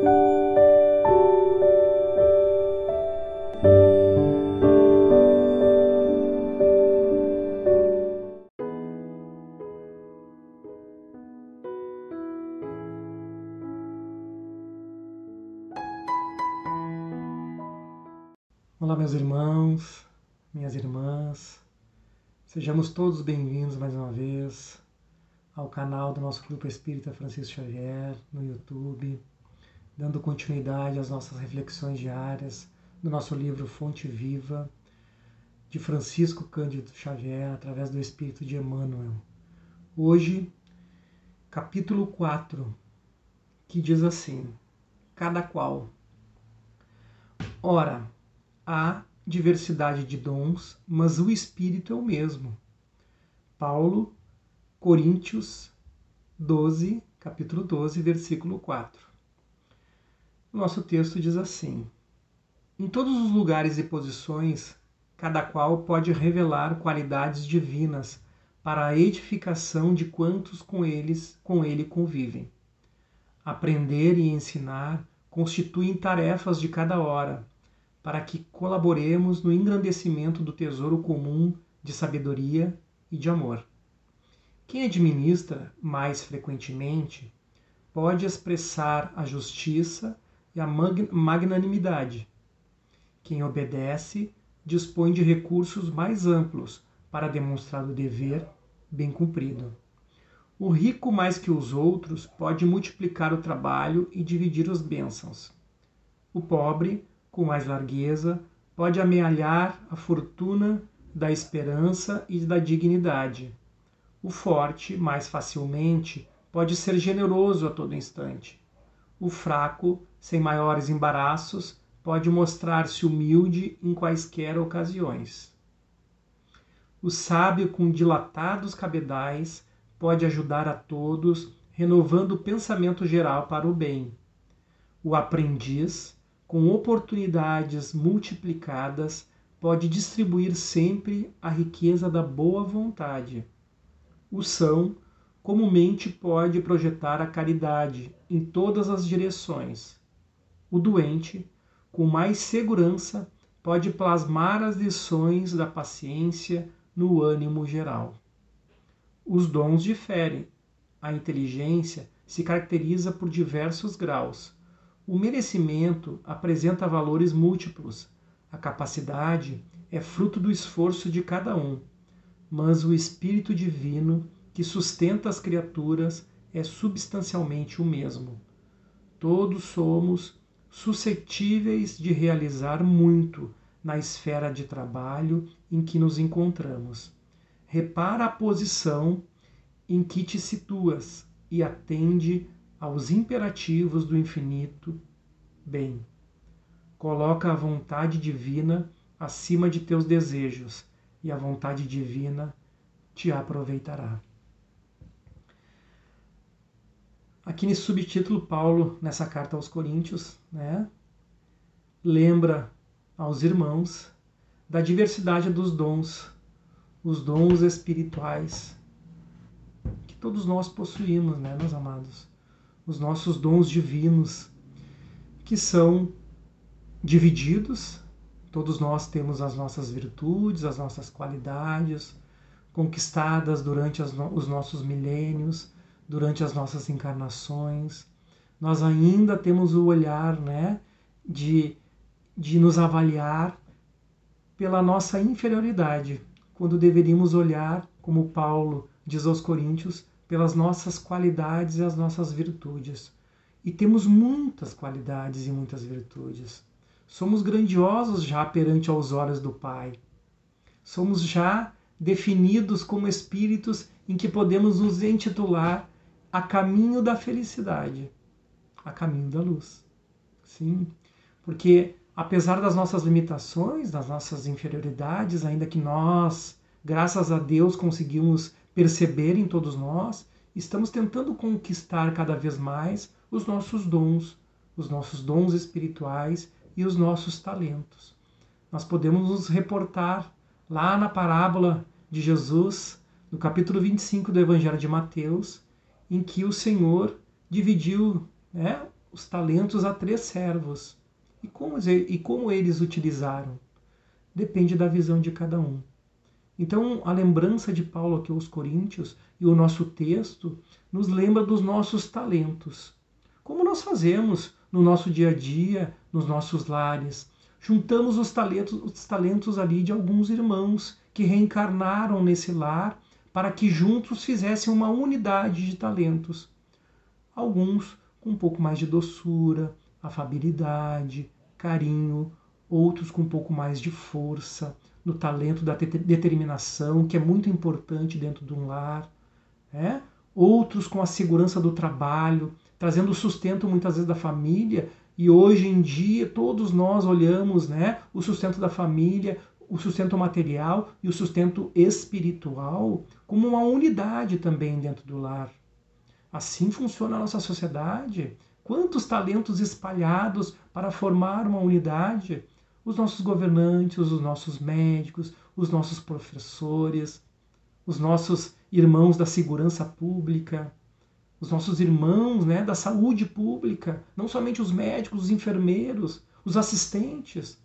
Olá, meus irmãos, minhas irmãs, sejamos todos bem-vindos mais uma vez ao canal do nosso Grupo Espírita Francisco Xavier no YouTube, dando continuidade às nossas reflexões diárias do nosso livro Fonte Viva de Francisco Cândido Xavier através do Espírito de Emmanuel. Hoje, capítulo 4, que diz assim: Cada qual. Ora, há diversidade de dons, mas o Espírito é o mesmo. Paulo, Coríntios 12, capítulo 12, versículo 4. Nosso texto diz assim: Em todos os lugares e posições, cada qual pode revelar qualidades divinas para a edificação de quantos com eles com ele convivem. Aprender e ensinar constituem tarefas de cada hora para que colaboremos no engrandecimento do tesouro comum de sabedoria e de amor. Quem administra mais frequentemente pode expressar a justiça e a magnanimidade. Quem obedece dispõe de recursos mais amplos para demonstrar o dever bem cumprido. O rico, mais que os outros, pode multiplicar o trabalho e dividir as bênçãos. O pobre com mais largueza, pode amealhar a fortuna da esperança e da dignidade. O forte, mais facilmente, pode ser generoso a todo instante. O fraco, sem maiores embaraços, pode mostrar-se humilde em quaisquer ocasiões. O sábio, com dilatados cabedais, pode ajudar a todos, renovando o pensamento geral para o bem. O aprendiz, com oportunidades multiplicadas, pode distribuir sempre a riqueza da boa vontade. O são comumente pode projetar a caridade em todas as direções. O doente, com mais segurança, pode plasmar as lições da paciência no ânimo geral. Os dons diferem. A inteligência se caracteriza por diversos graus o merecimento apresenta valores múltiplos. A capacidade é fruto do esforço de cada um, mas o Espírito Divino que sustenta as criaturas é substancialmente o mesmo. Todos somos suscetíveis de realizar muito na esfera de trabalho em que nos encontramos. Repara a posição em que te situas e atende aos imperativos do infinito bem. Coloca a vontade divina acima de teus desejos e a vontade divina te aproveitará. Aqui nesse subtítulo, Paulo, nessa carta aos Coríntios, né, lembra aos irmãos da diversidade dos dons, os dons espirituais que todos nós possuímos, né, meus amados? os nossos dons divinos, que são divididos. Todos nós temos as nossas virtudes, as nossas qualidades, conquistadas durante os nossos milênios, durante as nossas encarnações. Nós ainda temos o olhar né, de, de nos avaliar pela nossa inferioridade, quando deveríamos olhar, como Paulo diz aos Coríntios, pelas nossas qualidades e as nossas virtudes. E temos muitas qualidades e muitas virtudes. Somos grandiosos já perante aos olhos do Pai. Somos já definidos como espíritos em que podemos nos intitular a caminho da felicidade, a caminho da luz. Sim, porque apesar das nossas limitações, das nossas inferioridades, ainda que nós, graças a Deus, conseguimos perceber em todos nós, estamos tentando conquistar cada vez mais os nossos dons, os nossos dons espirituais e os nossos talentos. Nós podemos nos reportar lá na parábola de Jesus, no capítulo 25 do Evangelho de Mateus, em que o Senhor dividiu né, os talentos a três servos. E como, e como eles utilizaram? Depende da visão de cada um. Então, a lembrança de Paulo aqui aos Coríntios e o nosso texto nos lembra dos nossos talentos. Como nós fazemos no nosso dia a dia, nos nossos lares. Juntamos os talentos, os talentos ali de alguns irmãos que reencarnaram nesse lar para que juntos fizessem uma unidade de talentos. Alguns com um pouco mais de doçura, afabilidade, carinho, outros com um pouco mais de força, no talento da determinação, que é muito importante dentro de um lar, né? outros com a segurança do trabalho, trazendo o sustento muitas vezes da família, e hoje em dia todos nós olhamos né, o sustento da família, o sustento material e o sustento espiritual como uma unidade também dentro do lar. Assim funciona a nossa sociedade. Quantos talentos espalhados para formar uma unidade? Os nossos governantes, os nossos médicos, os nossos professores, os nossos irmãos da segurança pública, os nossos irmãos né, da saúde pública, não somente os médicos, os enfermeiros, os assistentes.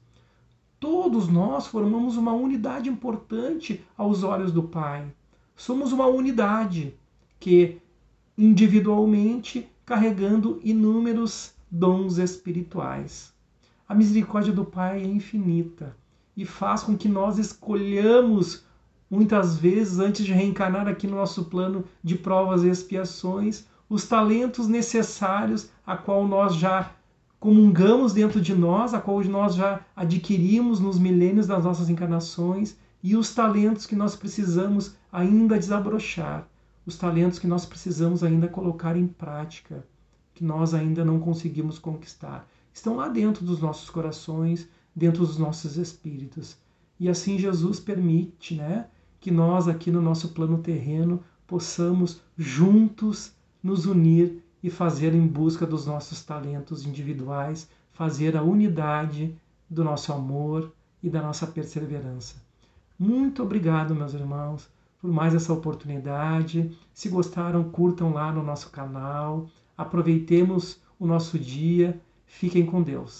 Todos nós formamos uma unidade importante aos olhos do Pai. Somos uma unidade que, individualmente, carregando inúmeros dons espirituais. A misericórdia do Pai é infinita e faz com que nós escolhamos muitas vezes, antes de reencarnar aqui no nosso plano de provas e expiações, os talentos necessários a qual nós já comungamos dentro de nós, a qual nós já adquirimos nos milênios das nossas encarnações, e os talentos que nós precisamos ainda desabrochar, os talentos que nós precisamos ainda colocar em prática, que nós ainda não conseguimos conquistar. Estão lá dentro dos nossos corações, dentro dos nossos espíritos. E assim Jesus permite, né, que nós aqui no nosso plano terreno possamos juntos nos unir e fazer em busca dos nossos talentos individuais, fazer a unidade do nosso amor e da nossa perseverança. Muito obrigado, meus irmãos, por mais essa oportunidade. Se gostaram, curtam lá no nosso canal. Aproveitemos o nosso dia. Fiquem com Deus.